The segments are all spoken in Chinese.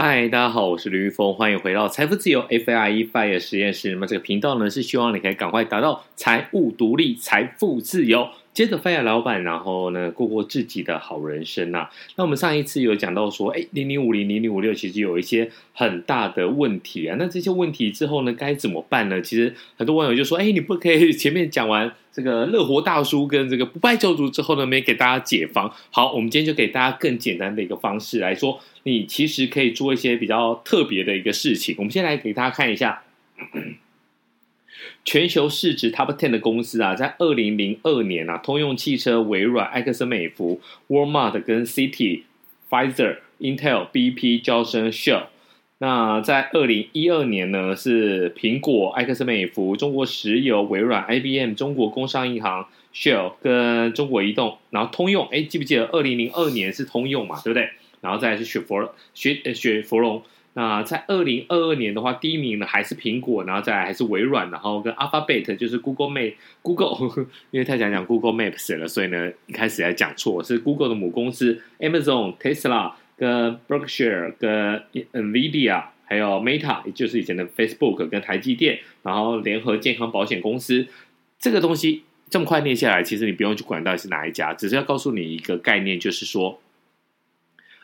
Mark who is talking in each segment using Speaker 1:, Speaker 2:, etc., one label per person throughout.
Speaker 1: 嗨，大家好，我是李玉峰，欢迎回到财富自由 F I E FIRE 实验室。那么这个频道呢，是希望你可以赶快达到财务独立、财富自由。接着 fire 老板，然后呢，过过自己的好人生呐、那我们上一次有讲到说，哎，零零五零、零零五六其实有一些很大的问题啊。那这些问题之后呢，该怎么办呢？其实很多网友就说，哎，你不可以前面讲完这个乐活大叔跟这个不败教主之后呢，没给大家解方。好，我们今天就给大家更简单的一个方式来说，你其实可以做一些比较特别的一个事情。我们先来给大家看一下。全球市值 Top Ten 的公司啊，在二零零二年啊，通用汽车、微软、埃克森美孚、Walmart 跟 City、Pfizer、Intel、BP、娇生、Shell。那在二零一二年呢，是苹果、埃克森美孚、中国石油、微软、IBM、中国工商银行、Shell 跟中国移动，然后通用。哎，记不记得二零零二年是通用嘛？对不对？然后再是雪佛雪雪佛龙。那在二零二二年的话，第一名呢还是苹果，然后再来还是微软，然后跟 Alphabet 就是 Google Map Google，因为太想讲 Google Maps 了，所以呢一开始还讲错，是 Google 的母公司 Amazon、Tesla 跟 Berkshire 跟 Nvidia，还有 Meta，也就是以前的 Facebook 跟台积电，然后联合健康保险公司，这个东西这么快念下来，其实你不用去管到底是哪一家，只是要告诉你一个概念，就是说。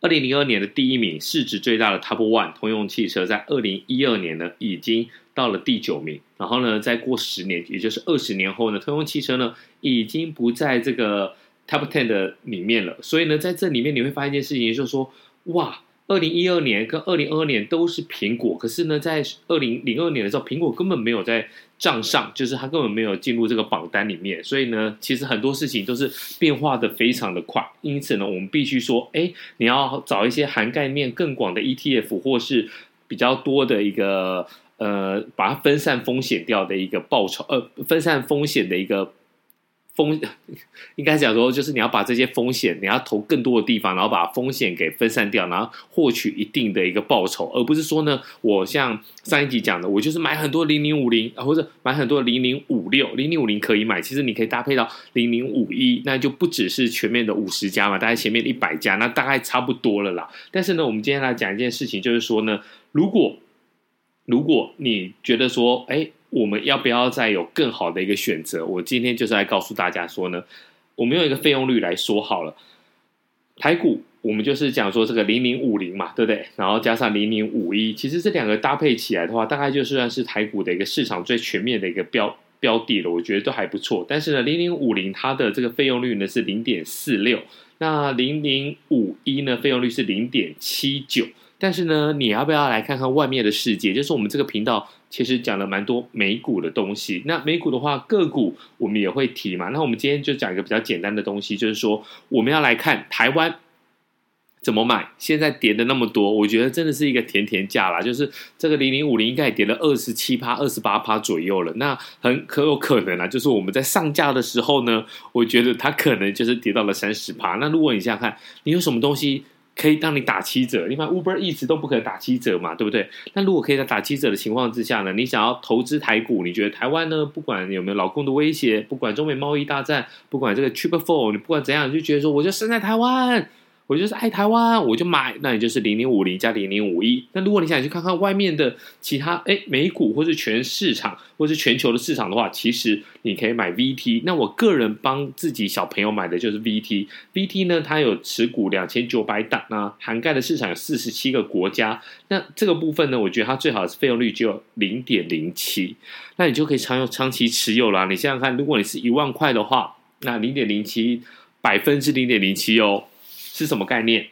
Speaker 1: 二零零二年的第一名，市值最大的 Top One 通用汽车，在二零一二年呢，已经到了第九名。然后呢，再过十年，也就是二十年后呢，通用汽车呢，已经不在这个 Top Ten 的里面了。所以呢，在这里面你会发现一件事情，就是说，哇。二零一二年跟二零二二年都是苹果，可是呢，在二零零二年的时候，苹果根本没有在账上，就是他根本没有进入这个榜单里面。所以呢，其实很多事情都是变化的非常的快。因此呢，我们必须说，哎，你要找一些涵盖面更广的 ETF，或是比较多的一个呃，把它分散风险掉的一个报酬，呃，分散风险的一个。风 应该讲说，就是你要把这些风险，你要投更多的地方，然后把风险给分散掉，然后获取一定的一个报酬，而不是说呢，我像上一集讲的，我就是买很多零零五零，或者买很多零零五六，零零五零可以买，其实你可以搭配到零零五一，那就不只是全面的五十家嘛，大概前面一百家，那大概差不多了啦。但是呢，我们今天来讲一件事情，就是说呢，如果如果你觉得说，哎。我们要不要再有更好的一个选择？我今天就是来告诉大家说呢，我们用一个费用率来说好了。台股我们就是讲说这个零零五零嘛，对不对？然后加上零零五一，其实这两个搭配起来的话，大概就算是台股的一个市场最全面的一个标标的了。我觉得都还不错。但是呢，零零五零它的这个费用率呢是零点四六，那零零五一呢费用率是零点七九。但是呢，你要不要来看看外面的世界？就是我们这个频道其实讲了蛮多美股的东西。那美股的话，个股我们也会提嘛。那我们今天就讲一个比较简单的东西，就是说我们要来看台湾怎么买。现在跌的那么多，我觉得真的是一个甜甜价啦。就是这个零零五零应该也跌了二十七趴、二十八趴左右了。那很可有可能啊，就是我们在上架的时候呢，我觉得它可能就是跌到了三十趴。那如果你想想看，你有什么东西？可以让你打七折，你看 Uber 一直都不可能打七折嘛，对不对？那如果可以在打七折的情况之下呢，你想要投资台股，你觉得台湾呢，不管有没有老公的威胁，不管中美贸易大战，不管这个 Triple Four，你不管怎样，你就觉得说，我就生在台湾。我就是爱台湾，我就买，那你就是零零五零加零零五一。那如果你想去看看外面的其他，哎，美股或是全市场，或是全球的市场的话，其实你可以买 VT。那我个人帮自己小朋友买的就是 VT。VT 呢，它有持股两千九百档，啊涵盖的市场有四十七个国家。那这个部分呢，我觉得它最好的费用率只有零点零七，那你就可以长有长期持有啦。你想想看，如果你是一万块的话，那零点零七百分之零点零七哦。是什么概念？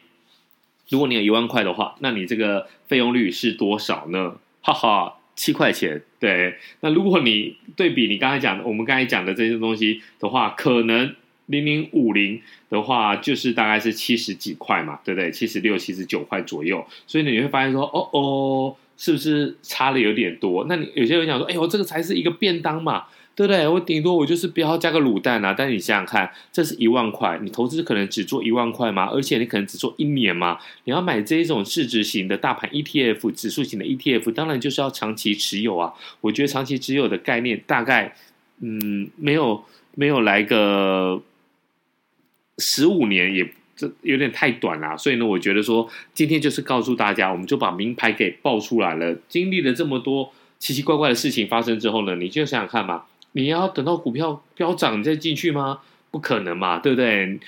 Speaker 1: 如果你有一万块的话，那你这个费用率是多少呢？哈哈，七块钱。对，那如果你对比你刚才讲的，我们刚才讲的这些东西的话，可能零零五零的话，就是大概是七十几块嘛，对不对？七十六、七十九块左右。所以呢，你会发现说，哦哦，是不是差的有点多？那你有些人讲说，哎呦，这个才是一个便当嘛。对不对？我顶多我就是不要加个卤蛋啊！但是你想想看，这是一万块，你投资可能只做一万块吗？而且你可能只做一年吗？你要买这一种市值型的大盘 ETF、指数型的 ETF，当然就是要长期持有啊！我觉得长期持有的概念大概，嗯，没有没有来个十五年也这有点太短了，所以呢，我觉得说今天就是告诉大家，我们就把名牌给爆出来了。经历了这么多奇奇怪怪的事情发生之后呢，你就想想看嘛，你要等到股票飙涨你再进去吗？不可能嘛，对不对？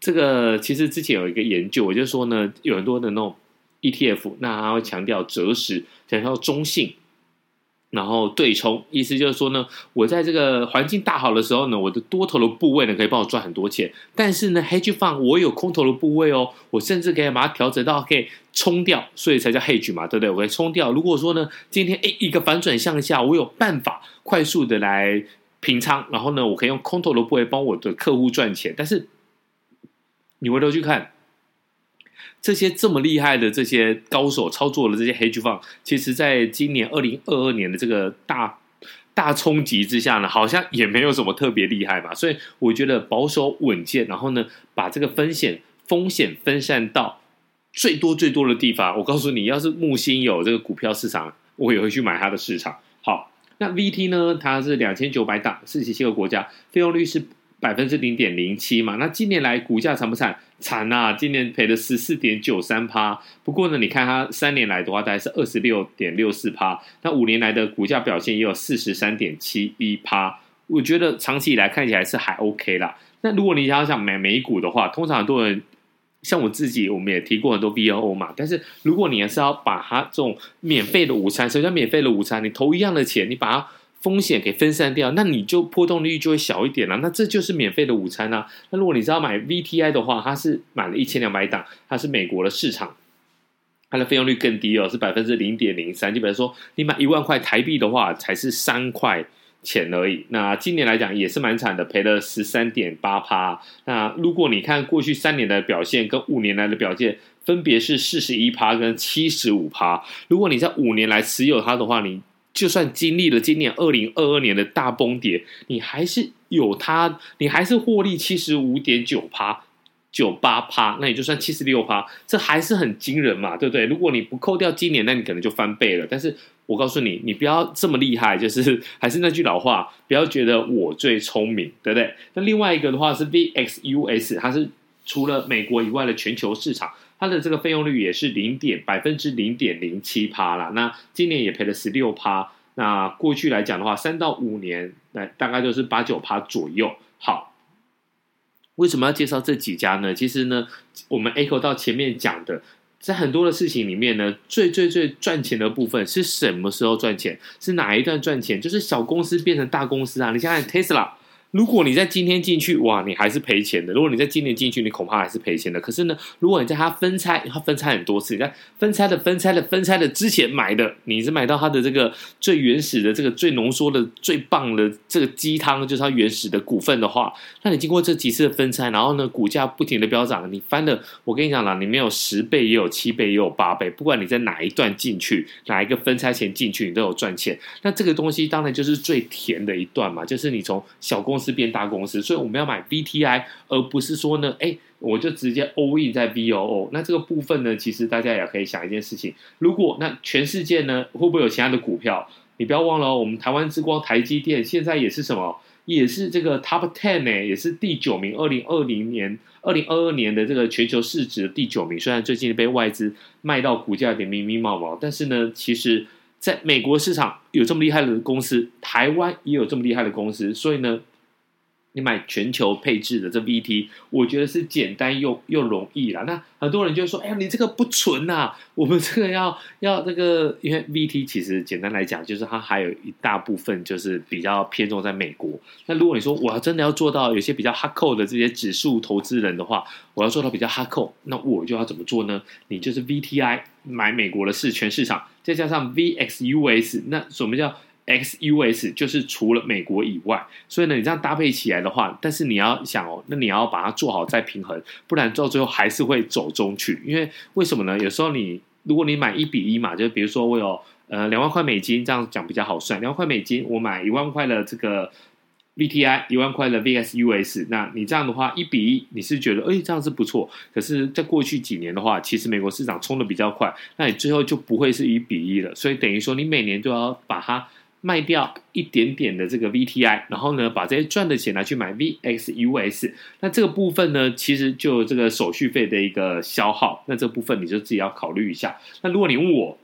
Speaker 1: 这个其实之前有一个研究，我就说呢，有很多的那种 ETF，那它会强调择时，强调中性。然后对冲，意思就是说呢，我在这个环境大好的时候呢，我的多头的部位呢可以帮我赚很多钱。但是呢，hedge fund 我有空头的部位哦，我甚至可以把它调整到可以冲掉，所以才叫 hedge 嘛，对不对？我可以冲掉。如果说呢，今天诶一个反转向下，我有办法快速的来平仓，然后呢，我可以用空头的部位帮我的客户赚钱。但是你回头去看。这些这么厉害的这些高手操作的这些 hedge fund，其实在今年二零二二年的这个大大冲击之下呢，好像也没有什么特别厉害嘛。所以我觉得保守稳健，然后呢，把这个风险风险分散到最多最多的地方。我告诉你，要是木星有这个股票市场，我也会去买它的市场。好，那 VT 呢？它是两千九百档，四十七个国家，费用率是。百分之零点零七嘛，那近年来股价惨不惨？惨啊！今年赔了十四点九三趴。不过呢，你看它三年来的话，大概是二十六点六四趴。那五年来的股价表现也有四十三点七一趴。我觉得长期以来看起来是还 OK 啦。那如果你要想买美股的话，通常很多人像我自己，我们也提过很多 VOO 嘛。但是如果你是要把它这种免费的午餐，什么叫免费的午餐？你投一样的钱，你把它。风险给分散掉，那你就波动率就会小一点了。那这就是免费的午餐啊。那如果你知道买 VTI 的话，它是买了一千两百档，它是美国的市场，它的费用率更低哦，是百分之零点零三。就比如说你买一万块台币的话，才是三块钱而已。那今年来讲也是蛮惨的，赔了十三点八趴。那如果你看过去三年的表现跟五年来的表现，分别是四十一趴跟七十五趴。如果你在五年来持有它的话，你就算经历了今年二零二二年的大崩跌，你还是有它，你还是获利七十五点九趴、九八趴，那也就算七十六趴，这还是很惊人嘛，对不对？如果你不扣掉今年，那你可能就翻倍了。但是我告诉你，你不要这么厉害，就是 还是那句老话，不要觉得我最聪明，对不对？那另外一个的话是 VXUS，它是除了美国以外的全球市场。它的这个费用率也是零点百分之零点零七趴啦，那今年也赔了十六趴。那过去来讲的话，三到五年那大概就是八九趴左右。好，为什么要介绍这几家呢？其实呢，我们 echo 到前面讲的，在很多的事情里面呢，最最最赚钱的部分是什么时候赚钱？是哪一段赚钱？就是小公司变成大公司啊！你想想 Tesla。如果你在今天进去，哇，你还是赔钱的。如果你在今年进去，你恐怕还是赔钱的。可是呢，如果你在它分拆，它分拆很多次，你在分拆的、分拆的、分拆的之前买的，你是买到它的这个最原始的、这个最浓缩的、最棒的这个鸡汤，就是它原始的股份的话，那你经过这几次的分拆，然后呢，股价不停的飙涨，你翻了，我跟你讲了，你没有十倍，也有七倍，也有八倍，不管你在哪一段进去，哪一个分拆前进去，你都有赚钱。那这个东西当然就是最甜的一段嘛，就是你从小公司。是变大公司，所以我们要买 VTI，而不是说呢，哎，我就直接 all in 在 VOO。那这个部分呢，其实大家也可以想一件事情：如果那全世界呢，会不会有其他的股票？你不要忘了哦，我们台湾之光台积电现在也是什么？也是这个 Top Ten 呢，也是第九名。二零二零年、二零二二年的这个全球市值的第九名。虽然最近被外资卖到股价有点咪咪毛毛，但是呢，其实在美国市场有这么厉害的公司，台湾也有这么厉害的公司，所以呢。你买全球配置的这 VT，我觉得是简单又又容易啦。那很多人就说：“哎呀，你这个不纯呐！我们这个要要这个，因为 VT 其实简单来讲，就是它还有一大部分就是比较偏重在美国。那如果你说我要真的要做到有些比较哈扣的这些指数投资人的话，我要做到比较哈扣那我就要怎么做呢？你就是 VTI 买美国的市全市场，再加上 VXUS，那什么叫？XUS 就是除了美国以外，所以呢，你这样搭配起来的话，但是你要想哦，那你要把它做好再平衡，不然到最后还是会走中去。因为为什么呢？有时候你如果你买一比一嘛，就比如说我有呃两万块美金，这样讲比较好算。两万块美金，我买一万块的这个 VTI，一万块的 VXUS，那你这样的话一比一，你是觉得哎这样是不错。可是，在过去几年的话，其实美国市场冲得比较快，那你最后就不会是一比一了。所以等于说，你每年都要把它。卖掉一点点的这个 VTI，然后呢，把这些赚的钱拿去买 VXUS。那这个部分呢，其实就这个手续费的一个消耗。那这部分你就自己要考虑一下。那如果你问我，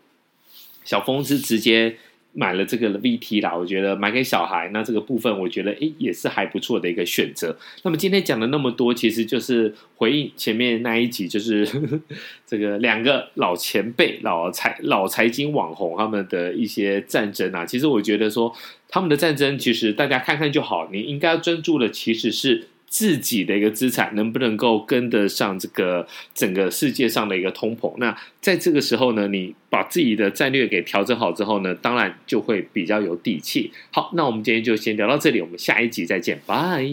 Speaker 1: 小峰是直接。买了这个 VT 啦，我觉得买给小孩，那这个部分我觉得诶也是还不错的一个选择。那么今天讲了那么多，其实就是回应前面那一集，就是呵 呵这个两个老前辈、老财老财经网红他们的一些战争啊。其实我觉得说他们的战争，其实大家看看就好。你应该要专注的其实是。自己的一个资产能不能够跟得上这个整个世界上的一个通膨？那在这个时候呢，你把自己的战略给调整好之后呢，当然就会比较有底气。好，那我们今天就先聊到这里，我们下一集再见，拜。